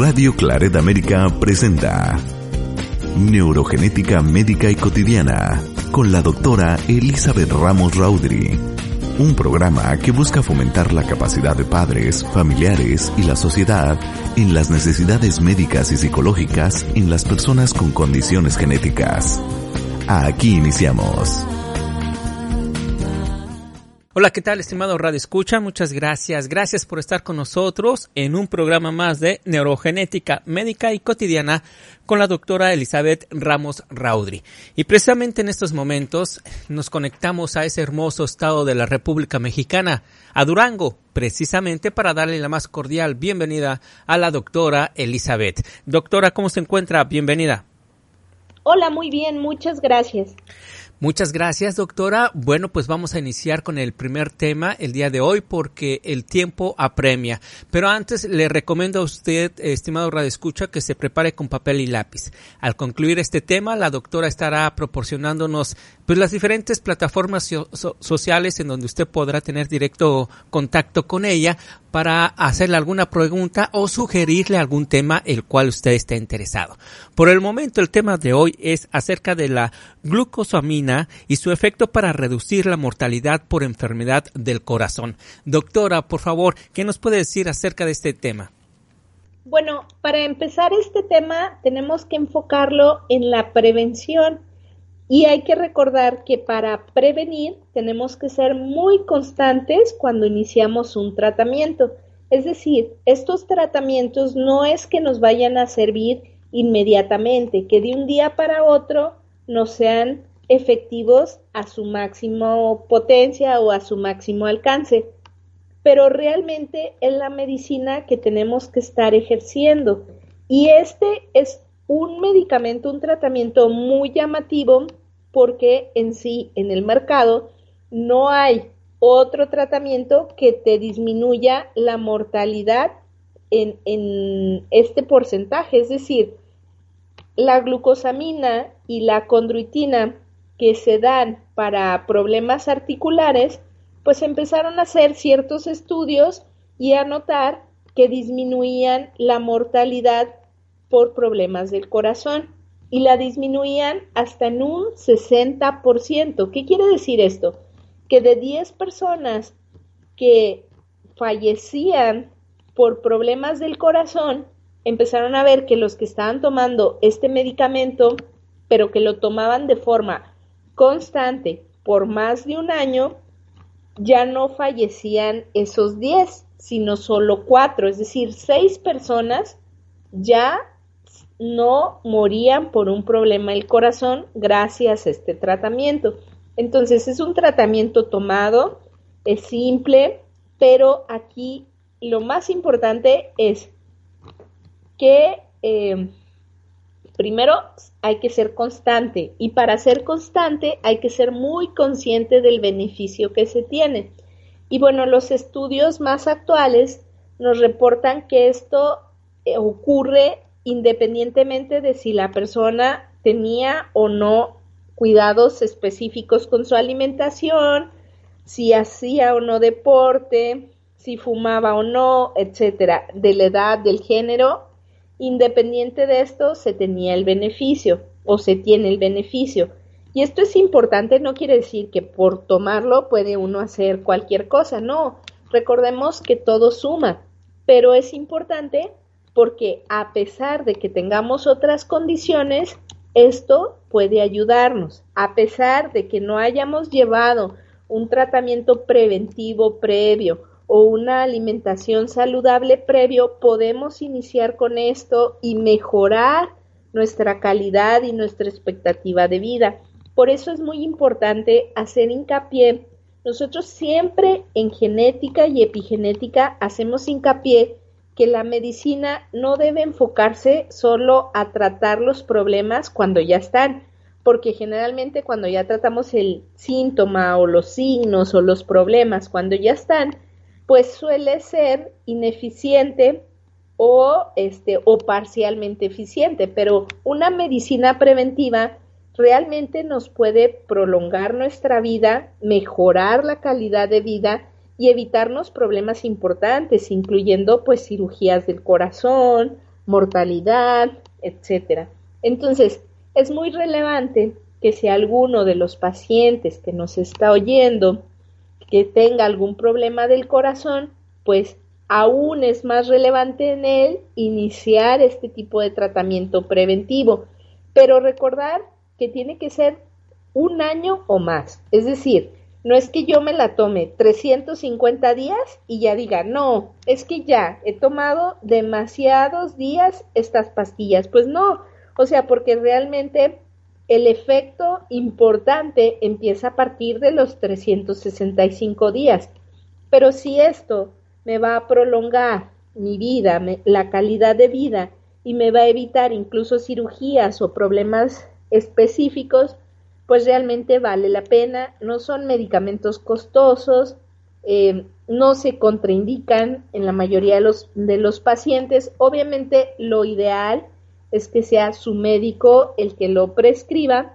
Radio Claret América presenta Neurogenética Médica y Cotidiana con la doctora Elizabeth Ramos Raudri. Un programa que busca fomentar la capacidad de padres, familiares y la sociedad en las necesidades médicas y psicológicas en las personas con condiciones genéticas. Aquí iniciamos. Hola, ¿qué tal, estimado Radio Escucha? Muchas gracias. Gracias por estar con nosotros en un programa más de Neurogenética Médica y Cotidiana con la doctora Elizabeth Ramos Raudri. Y precisamente en estos momentos nos conectamos a ese hermoso estado de la República Mexicana, a Durango, precisamente para darle la más cordial bienvenida a la doctora Elizabeth. Doctora, ¿cómo se encuentra? Bienvenida. Hola, muy bien, muchas gracias. Muchas gracias, doctora. Bueno, pues vamos a iniciar con el primer tema el día de hoy porque el tiempo apremia. Pero antes le recomiendo a usted, estimado Radio Escucha, que se prepare con papel y lápiz. Al concluir este tema, la doctora estará proporcionándonos pues las diferentes plataformas sociales en donde usted podrá tener directo contacto con ella para hacerle alguna pregunta o sugerirle algún tema el cual usted esté interesado. Por el momento el tema de hoy es acerca de la glucosamina y su efecto para reducir la mortalidad por enfermedad del corazón. Doctora, por favor, ¿qué nos puede decir acerca de este tema? Bueno, para empezar este tema tenemos que enfocarlo en la prevención y hay que recordar que para prevenir tenemos que ser muy constantes cuando iniciamos un tratamiento. Es decir, estos tratamientos no es que nos vayan a servir inmediatamente, que de un día para otro no sean efectivos a su máximo potencia o a su máximo alcance. Pero realmente es la medicina que tenemos que estar ejerciendo. Y este es un medicamento, un tratamiento muy llamativo porque en sí, en el mercado, no hay otro tratamiento que te disminuya la mortalidad en, en este porcentaje. Es decir, la glucosamina y la condroitina que se dan para problemas articulares, pues empezaron a hacer ciertos estudios y a notar que disminuían la mortalidad por problemas del corazón y la disminuían hasta en un 60%. ¿Qué quiere decir esto? Que de 10 personas que fallecían por problemas del corazón, empezaron a ver que los que estaban tomando este medicamento, pero que lo tomaban de forma constante por más de un año, ya no fallecían esos 10, sino solo 4, es decir, 6 personas ya no morían por un problema del corazón gracias a este tratamiento. Entonces es un tratamiento tomado, es simple, pero aquí lo más importante es que eh, primero hay que ser constante y para ser constante hay que ser muy consciente del beneficio que se tiene. Y bueno, los estudios más actuales nos reportan que esto eh, ocurre independientemente de si la persona tenía o no cuidados específicos con su alimentación, si hacía o no deporte, si fumaba o no, etcétera, de la edad, del género, independiente de esto se tenía el beneficio o se tiene el beneficio. Y esto es importante, no quiere decir que por tomarlo puede uno hacer cualquier cosa, no. Recordemos que todo suma, pero es importante porque a pesar de que tengamos otras condiciones, esto puede ayudarnos. A pesar de que no hayamos llevado un tratamiento preventivo previo o una alimentación saludable previo, podemos iniciar con esto y mejorar nuestra calidad y nuestra expectativa de vida. Por eso es muy importante hacer hincapié. Nosotros siempre en genética y epigenética hacemos hincapié que la medicina no debe enfocarse solo a tratar los problemas cuando ya están, porque generalmente cuando ya tratamos el síntoma o los signos o los problemas cuando ya están, pues suele ser ineficiente o este o parcialmente eficiente, pero una medicina preventiva realmente nos puede prolongar nuestra vida, mejorar la calidad de vida y evitarnos problemas importantes, incluyendo pues cirugías del corazón, mortalidad, etcétera. Entonces, es muy relevante que si alguno de los pacientes que nos está oyendo que tenga algún problema del corazón, pues aún es más relevante en él iniciar este tipo de tratamiento preventivo. Pero recordar que tiene que ser un año o más. Es decir, no es que yo me la tome 350 días y ya diga, no, es que ya he tomado demasiados días estas pastillas. Pues no, o sea, porque realmente el efecto importante empieza a partir de los 365 días. Pero si esto me va a prolongar mi vida, la calidad de vida y me va a evitar incluso cirugías o problemas específicos, pues realmente vale la pena. No son medicamentos costosos, eh, no se contraindican en la mayoría de los, de los pacientes. Obviamente lo ideal es que sea su médico el que lo prescriba,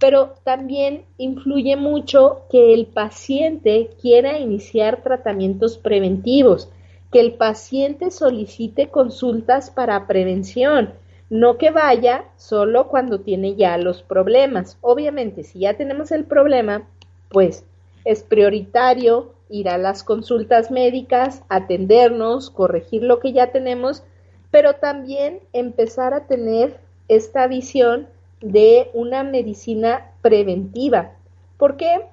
pero también influye mucho que el paciente quiera iniciar tratamientos preventivos, que el paciente solicite consultas para prevención, no que vaya solo cuando tiene ya los problemas. Obviamente, si ya tenemos el problema, pues es prioritario ir a las consultas médicas, atendernos, corregir lo que ya tenemos pero también empezar a tener esta visión de una medicina preventiva. ¿Por qué?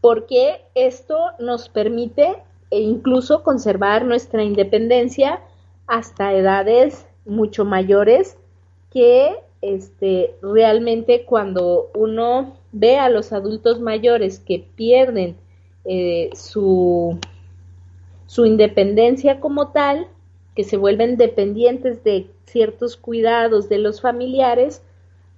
Porque esto nos permite e incluso conservar nuestra independencia hasta edades mucho mayores que este, realmente cuando uno ve a los adultos mayores que pierden eh, su, su independencia como tal, que se vuelven dependientes de ciertos cuidados de los familiares,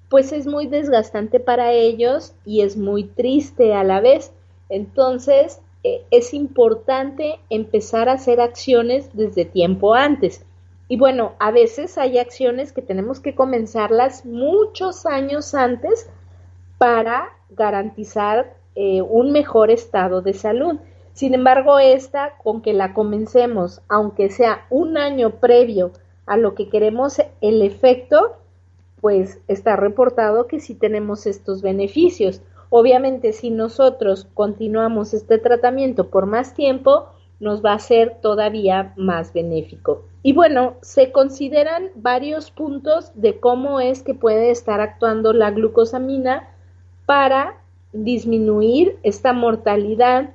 pues es muy desgastante para ellos y es muy triste a la vez. Entonces, eh, es importante empezar a hacer acciones desde tiempo antes. Y bueno, a veces hay acciones que tenemos que comenzarlas muchos años antes para garantizar eh, un mejor estado de salud. Sin embargo, esta, con que la comencemos, aunque sea un año previo a lo que queremos el efecto, pues está reportado que sí tenemos estos beneficios. Obviamente, si nosotros continuamos este tratamiento por más tiempo, nos va a ser todavía más benéfico. Y bueno, se consideran varios puntos de cómo es que puede estar actuando la glucosamina para disminuir esta mortalidad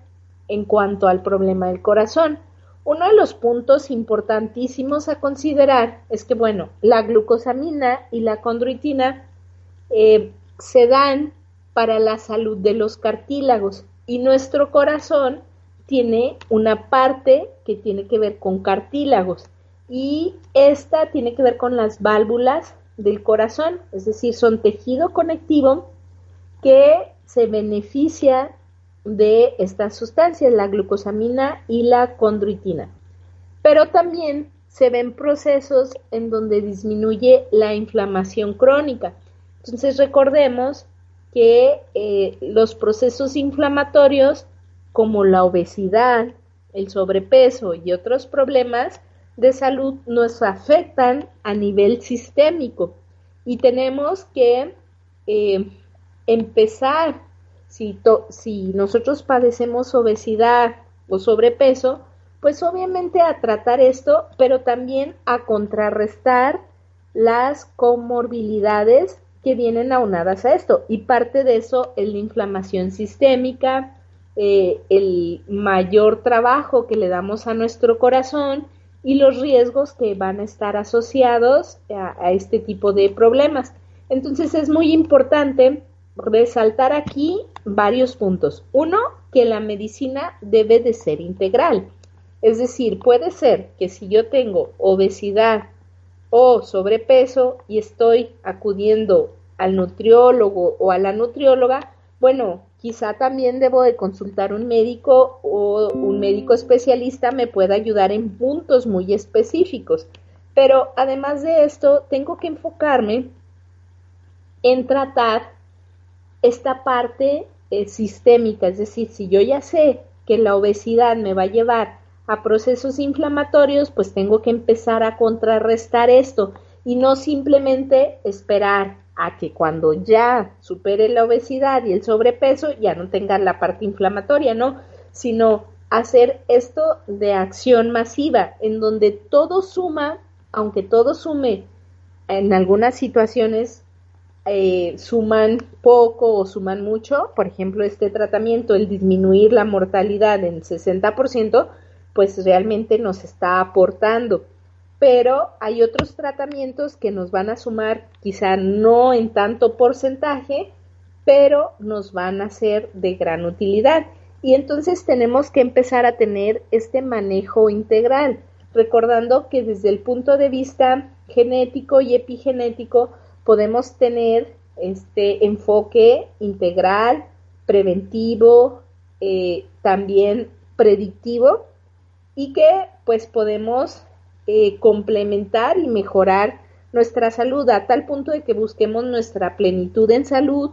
en cuanto al problema del corazón. Uno de los puntos importantísimos a considerar es que, bueno, la glucosamina y la condroitina eh, se dan para la salud de los cartílagos y nuestro corazón tiene una parte que tiene que ver con cartílagos y esta tiene que ver con las válvulas del corazón, es decir, son tejido conectivo que se beneficia de estas sustancias, la glucosamina y la condroitina. Pero también se ven procesos en donde disminuye la inflamación crónica. Entonces recordemos que eh, los procesos inflamatorios como la obesidad, el sobrepeso y otros problemas de salud nos afectan a nivel sistémico y tenemos que eh, empezar si, nosotros padecemos obesidad o sobrepeso, pues obviamente a tratar esto, pero también a contrarrestar las comorbilidades que vienen aunadas a esto. Y parte de eso es la inflamación sistémica, eh, el mayor trabajo que le damos a nuestro corazón y los riesgos que van a estar asociados a este tipo de problemas. Entonces es muy importante resaltar aquí varios puntos. Uno, que la medicina debe de ser integral. Es decir, puede ser que si yo tengo obesidad o sobrepeso y estoy acudiendo al nutriólogo o a la nutrióloga, bueno, quizá también debo de consultar un médico o un médico especialista me pueda ayudar en puntos muy específicos. Pero además de esto, tengo que enfocarme en tratar esta parte eh, sistémica, es decir, si yo ya sé que la obesidad me va a llevar a procesos inflamatorios, pues tengo que empezar a contrarrestar esto y no simplemente esperar a que cuando ya supere la obesidad y el sobrepeso ya no tenga la parte inflamatoria, ¿no? Sino hacer esto de acción masiva, en donde todo suma, aunque todo sume en algunas situaciones eh, suman poco o suman mucho, por ejemplo, este tratamiento, el disminuir la mortalidad en 60%, pues realmente nos está aportando. Pero hay otros tratamientos que nos van a sumar, quizá no en tanto porcentaje, pero nos van a ser de gran utilidad. Y entonces tenemos que empezar a tener este manejo integral, recordando que desde el punto de vista genético y epigenético, podemos tener este enfoque integral, preventivo, eh, también predictivo y que pues podemos eh, complementar y mejorar nuestra salud a tal punto de que busquemos nuestra plenitud en salud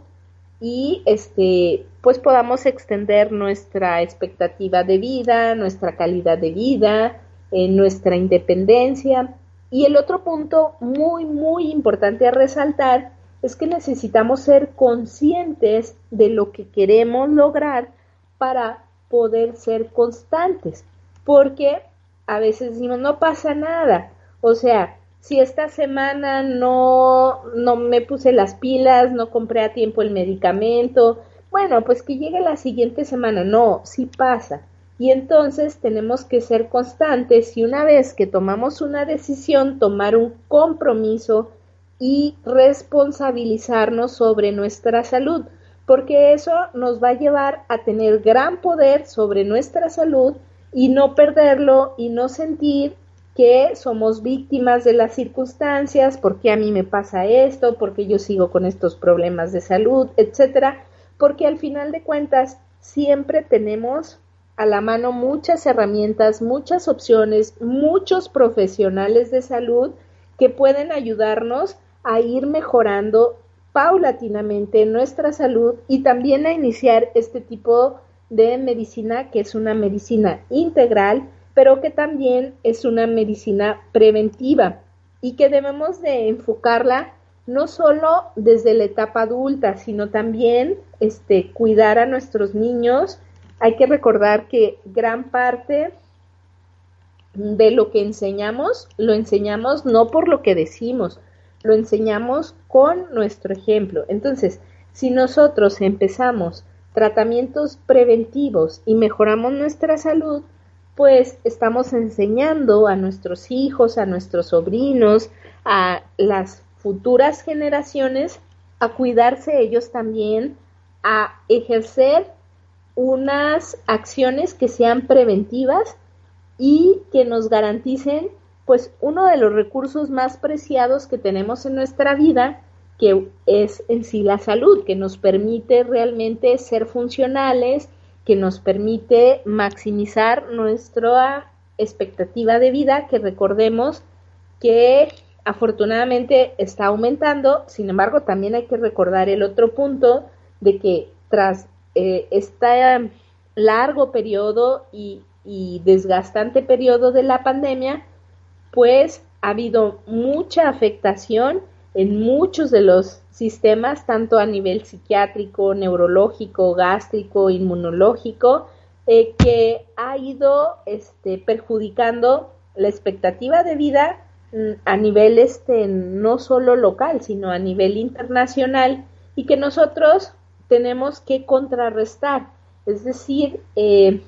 y este pues podamos extender nuestra expectativa de vida, nuestra calidad de vida, eh, nuestra independencia. Y el otro punto muy, muy importante a resaltar es que necesitamos ser conscientes de lo que queremos lograr para poder ser constantes, porque a veces decimos, no pasa nada, o sea, si esta semana no, no me puse las pilas, no compré a tiempo el medicamento, bueno, pues que llegue la siguiente semana, no, sí pasa. Y entonces tenemos que ser constantes y una vez que tomamos una decisión, tomar un compromiso y responsabilizarnos sobre nuestra salud, porque eso nos va a llevar a tener gran poder sobre nuestra salud y no perderlo y no sentir que somos víctimas de las circunstancias, porque a mí me pasa esto, porque yo sigo con estos problemas de salud, etcétera, porque al final de cuentas siempre tenemos a la mano muchas herramientas, muchas opciones, muchos profesionales de salud que pueden ayudarnos a ir mejorando paulatinamente nuestra salud y también a iniciar este tipo de medicina que es una medicina integral, pero que también es una medicina preventiva y que debemos de enfocarla no solo desde la etapa adulta, sino también este cuidar a nuestros niños hay que recordar que gran parte de lo que enseñamos, lo enseñamos no por lo que decimos, lo enseñamos con nuestro ejemplo. Entonces, si nosotros empezamos tratamientos preventivos y mejoramos nuestra salud, pues estamos enseñando a nuestros hijos, a nuestros sobrinos, a las futuras generaciones a cuidarse ellos también, a ejercer unas acciones que sean preventivas y que nos garanticen pues uno de los recursos más preciados que tenemos en nuestra vida, que es en sí la salud, que nos permite realmente ser funcionales, que nos permite maximizar nuestra expectativa de vida, que recordemos que afortunadamente está aumentando, sin embargo también hay que recordar el otro punto de que tras eh, este largo periodo y, y desgastante periodo de la pandemia, pues ha habido mucha afectación en muchos de los sistemas, tanto a nivel psiquiátrico, neurológico, gástrico, inmunológico, eh, que ha ido este, perjudicando la expectativa de vida mm, a nivel este, no solo local, sino a nivel internacional, y que nosotros tenemos que contrarrestar, es decir, eh,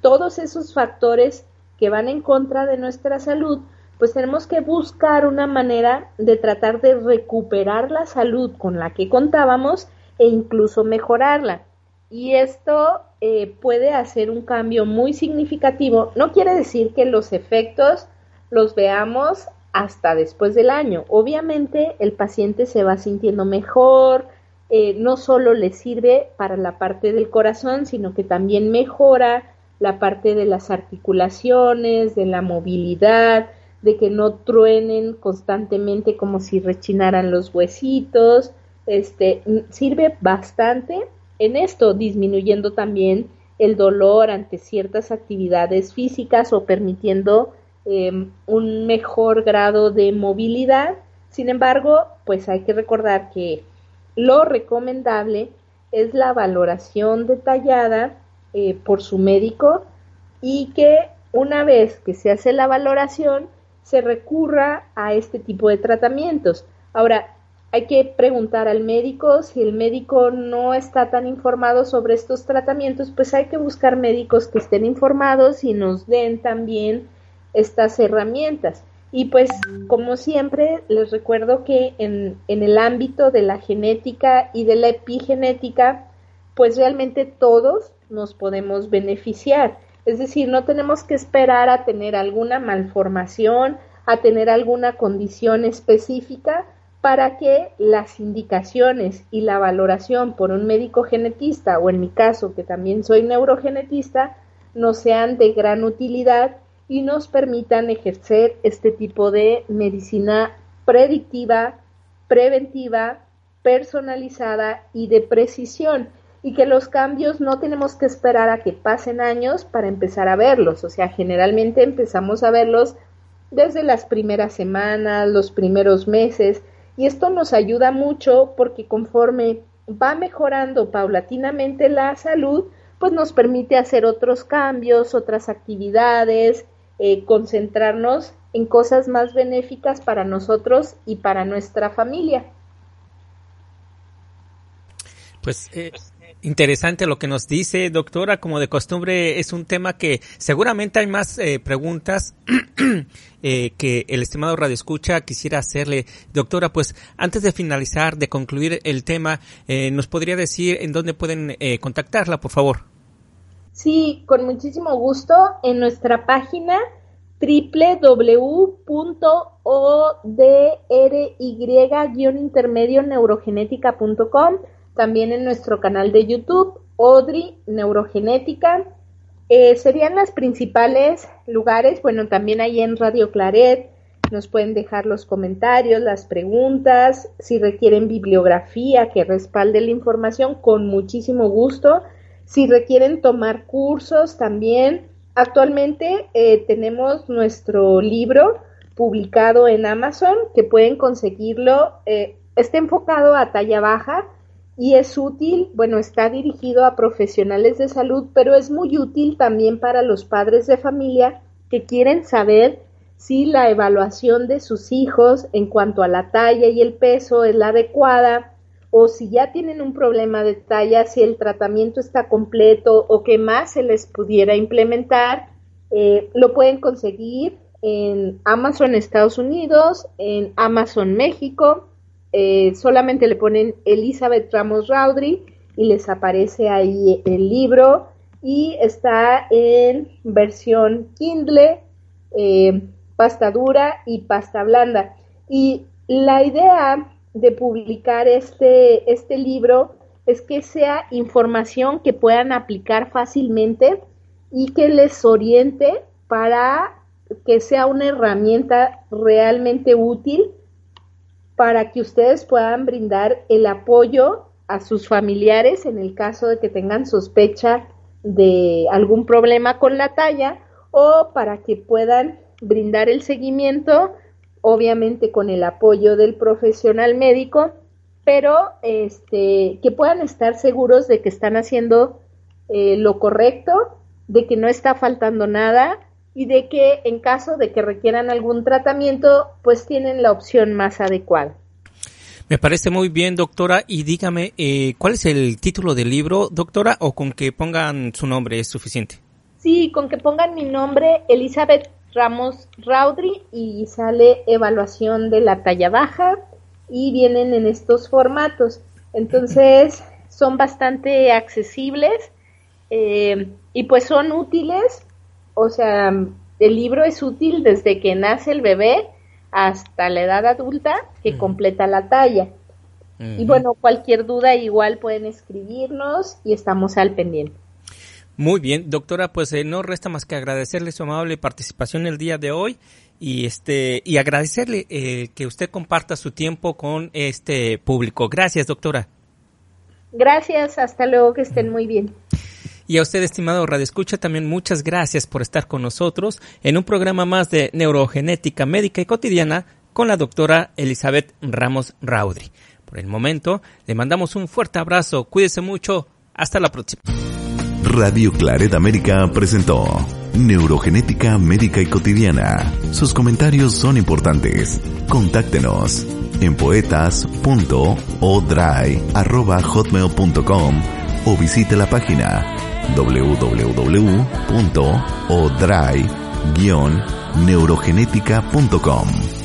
todos esos factores que van en contra de nuestra salud, pues tenemos que buscar una manera de tratar de recuperar la salud con la que contábamos e incluso mejorarla. Y esto eh, puede hacer un cambio muy significativo. No quiere decir que los efectos los veamos hasta después del año. Obviamente el paciente se va sintiendo mejor, eh, no solo le sirve para la parte del corazón, sino que también mejora la parte de las articulaciones, de la movilidad, de que no truenen constantemente como si rechinaran los huesitos. Este sirve bastante en esto, disminuyendo también el dolor ante ciertas actividades físicas o permitiendo em, un mejor grado de movilidad. Sin embargo, pues hay que recordar que lo recomendable es la valoración detallada eh, por su médico y que una vez que se hace la valoración se recurra a este tipo de tratamientos. Ahora, hay que preguntar al médico, si el médico no está tan informado sobre estos tratamientos, pues hay que buscar médicos que estén informados y nos den también estas herramientas. Y pues, como siempre, les recuerdo que en, el ámbito de la genética y de la epigenética, pues realmente todos nos podemos beneficiar. Es decir, no tenemos que esperar a tener alguna malformación, a tener alguna condición específica para que las indicaciones y la valoración por un médico genetista o en mi caso que también soy neurogenetista nos sean de gran utilidad y nos permitan ejercer este tipo de medicina predictiva, preventiva, personalizada y de precisión y que los cambios no tenemos que esperar a que pasen años para empezar a verlos, o sea, generalmente empezamos a verlos desde las primeras semanas, los primeros meses, y esto nos ayuda mucho porque conforme va mejorando paulatinamente la salud, pues nos permite hacer otros cambios, otras actividades, eh, concentrarnos en cosas más benéficas para nosotros y para nuestra familia. Pues eh, interesante lo que nos dice, doctora. Como de costumbre, es un tema que seguramente hay más eh, preguntas eh, que el estimado Radio Escucha quisiera hacerle. Doctora, pues antes de finalizar, de concluir el tema, eh, ¿nos podría decir en dónde pueden contactarla, por favor? Sí, con muchísimo gusto. En nuestra página www.odry-intermedio neurogenética.com también en nuestro canal de YouTube, Odri Neurogenética. Eh, serían las principales lugares, bueno, también ahí en Radio Claret nos pueden dejar los comentarios, las preguntas, si requieren bibliografía que respalde la información, con muchísimo gusto. Si requieren tomar cursos también. Actualmente eh, tenemos nuestro libro publicado en Amazon, que pueden conseguirlo. Eh, está enfocado a talla baja, y es útil, bueno, está dirigido a profesionales de salud, pero es muy útil también para los padres de familia que quieren saber si la evaluación de sus hijos en cuanto a la talla y el peso es la adecuada o si ya tienen un problema de talla, si el tratamiento está completo o qué más se les pudiera implementar, eh, lo pueden conseguir en Amazon Estados Unidos, en Amazon México, eh, solamente le ponen Elizabeth Ramos Raudry y les aparece ahí el libro y está en versión Kindle, eh, pasta dura y pasta blanda. Y la idea de publicar este, este libro es que sea información que puedan aplicar fácilmente y que les oriente para que sea una herramienta realmente útil para que ustedes puedan brindar el apoyo a sus familiares en el caso de que tengan sospecha de algún problema con la talla o para que puedan brindar el seguimiento, obviamente con el apoyo del profesional médico, pero este, que puedan estar seguros de que están haciendo eh, lo correcto, de que no está faltando nada y de que en caso de que requieran algún tratamiento, pues tienen la opción más adecuada. Me parece muy bien, doctora. Y dígame, eh, ¿cuál es el título del libro, doctora? ¿O con que pongan su nombre es suficiente? Sí, con que pongan mi nombre, Elizabeth Ramos Raudry, y sale evaluación de la talla baja, y vienen en estos formatos. Entonces, son bastante accesibles eh, y pues son útiles o sea, el libro es útil desde que nace el bebé hasta la edad adulta que completa la talla. Y bueno, cualquier duda igual pueden escribirnos y estamos al pendiente. Muy bien, doctora, pues eh, no resta más que agradecerle su amable participación el día de hoy y este y agradecerle eh, que usted comparta su tiempo con este público. Gracias, doctora. Gracias, hasta luego, que estén muy bien. Y a usted, estimado Radio Escucha, también muchas gracias por estar con nosotros en un programa más de neurogenética médica y cotidiana con la doctora Elizabeth Ramos Raudri. Por el momento, le mandamos un fuerte abrazo, cuídese mucho, hasta la próxima. Radio Claret América presentó Neurogenética Médica y Cotidiana. Sus comentarios son importantes. Contáctenos en poetas.odry.hotmail.com o visite la página www.odry-neurogenética.com.